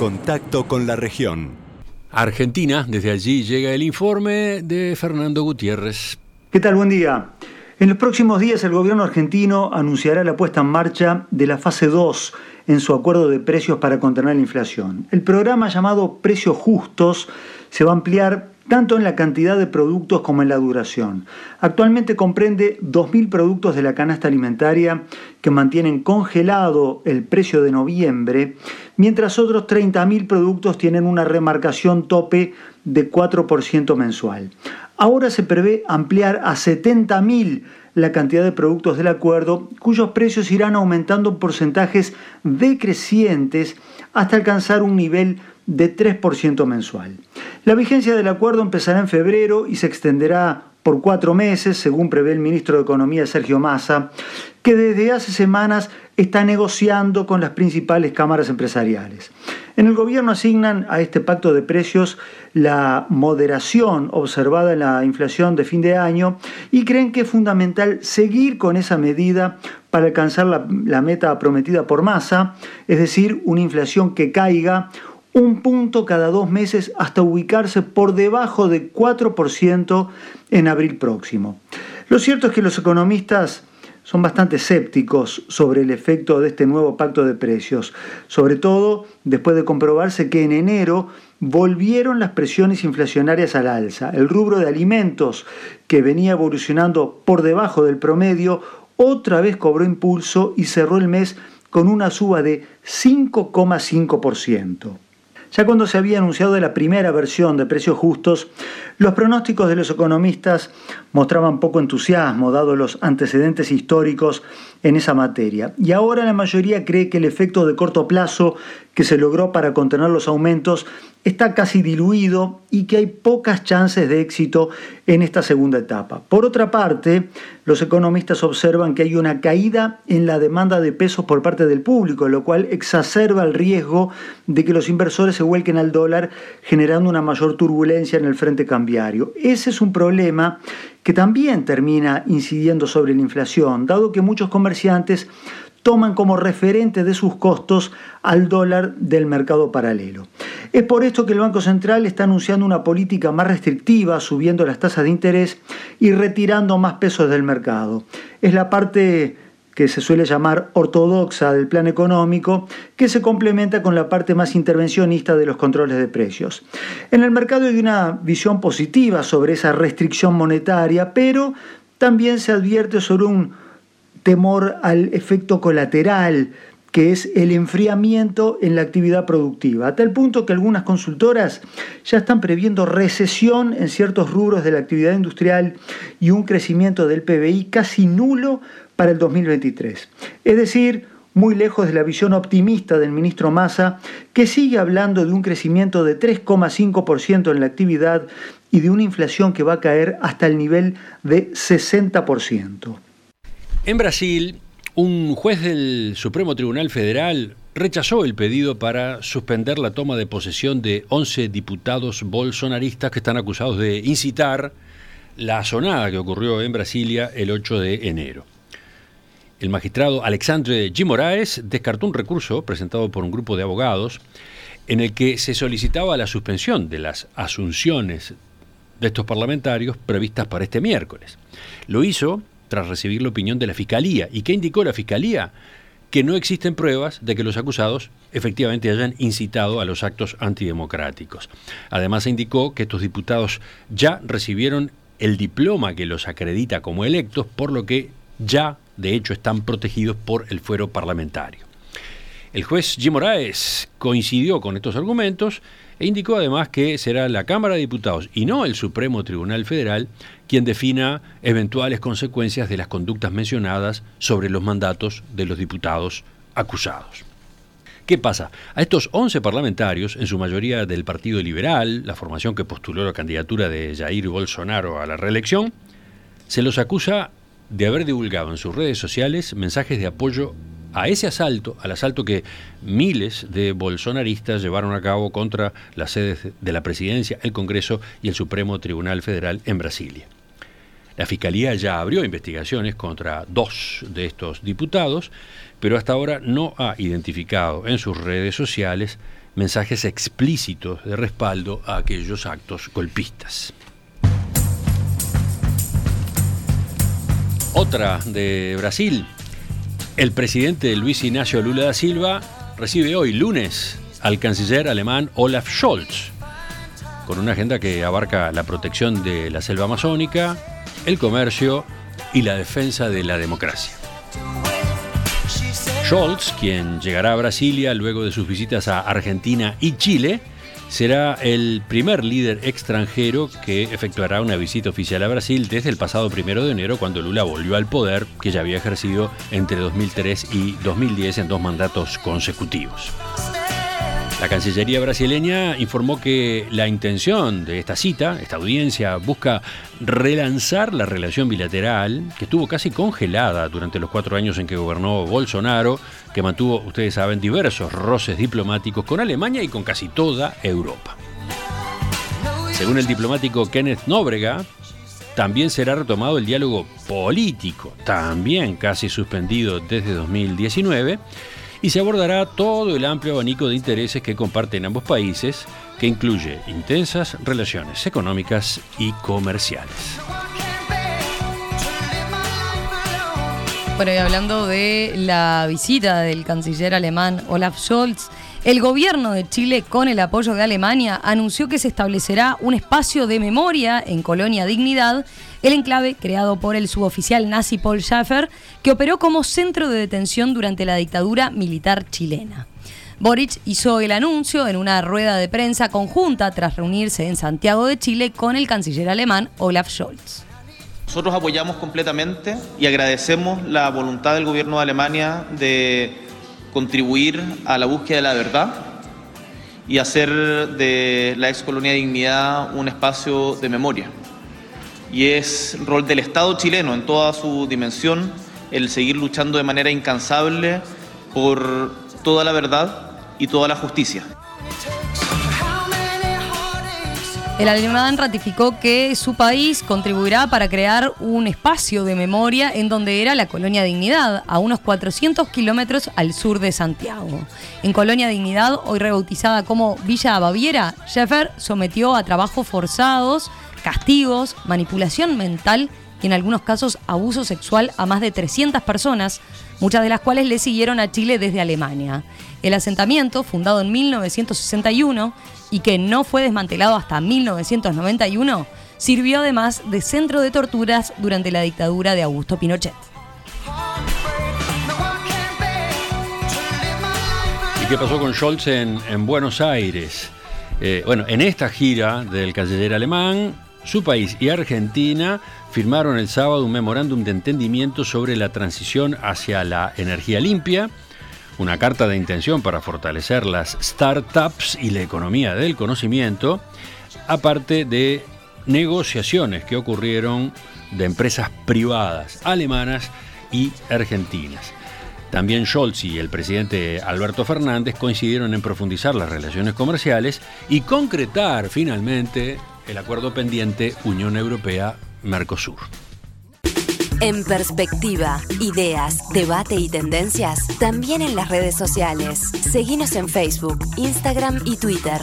contacto con la región. Argentina, desde allí llega el informe de Fernando Gutiérrez. ¿Qué tal? Buen día. En los próximos días el gobierno argentino anunciará la puesta en marcha de la fase 2 en su acuerdo de precios para contener la inflación. El programa llamado Precios Justos se va a ampliar tanto en la cantidad de productos como en la duración. Actualmente comprende 2.000 productos de la canasta alimentaria que mantienen congelado el precio de noviembre, mientras otros 30.000 productos tienen una remarcación tope de 4% mensual. Ahora se prevé ampliar a 70.000 la cantidad de productos del acuerdo, cuyos precios irán aumentando en porcentajes decrecientes hasta alcanzar un nivel de 3% mensual. La vigencia del acuerdo empezará en febrero y se extenderá por cuatro meses, según prevé el ministro de Economía Sergio Massa, que desde hace semanas está negociando con las principales cámaras empresariales. En el gobierno asignan a este pacto de precios la moderación observada en la inflación de fin de año y creen que es fundamental seguir con esa medida para alcanzar la, meta prometida por Massa, es decir, una inflación que caiga un punto cada dos meses hasta ubicarse por debajo de 4% en abril próximo. Lo cierto es que los economistas son bastante escépticos sobre el efecto de este nuevo pacto de precios, sobre todo después de comprobarse que en enero volvieron las presiones inflacionarias al alza. El rubro de alimentos, que venía evolucionando por debajo del promedio, otra vez cobró impulso y cerró el mes con una suba de 5,5%. Ya cuando se había anunciado la primera versión de precios justos, los pronósticos de los economistas mostraban poco entusiasmo, dado los antecedentes históricos en esa materia. Y ahora la mayoría cree que el efecto de corto plazo que se logró para contener los aumentos está casi diluido y que hay pocas chances de éxito en esta segunda etapa. Por otra parte, los economistas observan que hay una caída en la demanda de pesos por parte del público, lo cual exacerba el riesgo de que los inversores se vuelquen al dólar generando una mayor turbulencia en el frente cambiario. Ese es un problema que también termina incidiendo sobre la inflación, dado que muchos comerciantes toman como referente de sus costos al dólar del mercado paralelo. Es por esto que el Banco Central está anunciando una política más restrictiva, subiendo las tasas de interés y retirando más pesos del mercado. Es la parte que se suele llamar ortodoxa del plan económico, que se complementa con la parte más intervencionista de los controles de precios. En el mercado hay una visión positiva sobre esa restricción monetaria, pero también se advierte sobre un temor al efecto colateral, que es el enfriamiento en la actividad productiva, a tal punto que algunas consultoras ya están previendo recesión en ciertos rubros de la actividad industrial y un crecimiento del PBI casi nulo para el 2023. Es decir, muy lejos de la visión optimista del ministro Massa, que sigue hablando de un crecimiento de 3,5% en la actividad y de una inflación que va a caer hasta el nivel de 60%. En Brasil, un juez del Supremo Tribunal Federal rechazó el pedido para suspender la toma de posesión de 11 diputados bolsonaristas que están acusados de incitar la sonada que ocurrió en Brasilia el 8 de enero. El magistrado Alexandre G. Moraes descartó un recurso presentado por un grupo de abogados en el que se solicitaba la suspensión de las asunciones de estos parlamentarios previstas para este miércoles. Lo hizo tras recibir la opinión de la Fiscalía. ¿Y qué indicó la Fiscalía? Que no existen pruebas de que los acusados efectivamente hayan incitado a los actos antidemocráticos. Además indicó que estos diputados ya recibieron el diploma que los acredita como electos, por lo que ya de hecho están protegidos por el fuero parlamentario. El juez Jim Moraes coincidió con estos argumentos e indicó además que será la Cámara de Diputados y no el Supremo Tribunal Federal quien defina eventuales consecuencias de las conductas mencionadas sobre los mandatos de los diputados acusados. ¿Qué pasa? A estos 11 parlamentarios, en su mayoría del Partido Liberal, la formación que postuló la candidatura de Jair Bolsonaro a la reelección, se los acusa de haber divulgado en sus redes sociales mensajes de apoyo a ese asalto, al asalto que miles de bolsonaristas llevaron a cabo contra las sedes de la presidencia, el Congreso y el Supremo Tribunal Federal en Brasilia. La Fiscalía ya abrió investigaciones contra dos de estos diputados, pero hasta ahora no ha identificado en sus redes sociales mensajes explícitos de respaldo a aquellos actos golpistas. Otra de Brasil. El presidente Luis Ignacio Lula da Silva recibe hoy, lunes, al canciller alemán Olaf Scholz, con una agenda que abarca la protección de la selva amazónica, el comercio y la defensa de la democracia. Scholz, quien llegará a Brasilia luego de sus visitas a Argentina y Chile, será el primer líder extranjero que efectuará una visita oficial a Brasil desde el pasado primero de enero, cuando Lula volvió al poder, que ya había ejercido entre 2003 y 2010 en dos mandatos consecutivos. La Cancillería brasileña informó que la intención de esta cita, esta audiencia, busca relanzar la relación bilateral que estuvo casi congelada durante los cuatro años en que gobernó Bolsonaro, que mantuvo, ustedes saben, diversos roces diplomáticos con Alemania y con casi toda Europa. Según el diplomático Kenneth Nóbrega, también será retomado el diálogo político, también casi suspendido desde 2019 y se abordará todo el amplio abanico de intereses que comparten ambos países, que incluye intensas relaciones económicas y comerciales. Bueno, y hablando de la visita del canciller alemán Olaf Scholz, el gobierno de Chile, con el apoyo de Alemania, anunció que se establecerá un espacio de memoria en Colonia Dignidad, el enclave creado por el suboficial nazi Paul Schaffer, que operó como centro de detención durante la dictadura militar chilena. Boric hizo el anuncio en una rueda de prensa conjunta tras reunirse en Santiago de Chile con el canciller alemán Olaf Scholz. Nosotros apoyamos completamente y agradecemos la voluntad del gobierno de Alemania de contribuir a la búsqueda de la verdad y hacer de la ex colonia Dignidad un espacio de memoria. Y es rol del Estado chileno en toda su dimensión el seguir luchando de manera incansable por toda la verdad y toda la justicia. El Alemán ratificó que su país contribuirá para crear un espacio de memoria en donde era la Colonia Dignidad, a unos 400 kilómetros al sur de Santiago. En Colonia Dignidad, hoy rebautizada como Villa Baviera, Schäfer sometió a trabajos forzados, castigos, manipulación mental y en algunos casos abuso sexual a más de 300 personas, muchas de las cuales le siguieron a Chile desde Alemania. El asentamiento, fundado en 1961, y que no fue desmantelado hasta 1991, sirvió además de centro de torturas durante la dictadura de Augusto Pinochet. ¿Y qué pasó con Scholz en, Buenos Aires? Eh, bueno, en esta gira del canciller alemán, su país y Argentina firmaron el sábado un memorándum de entendimiento sobre la transición hacia la energía limpia una carta de intención para fortalecer las startups y la economía del conocimiento, aparte de negociaciones que ocurrieron de empresas privadas alemanas y argentinas. También Scholz y el presidente Alberto Fernández coincidieron en profundizar las relaciones comerciales y concretar finalmente el acuerdo pendiente Unión Europea-Mercosur. En perspectiva, ideas, debate y tendencias, también en las redes sociales. Seguimos en Facebook, Instagram y Twitter.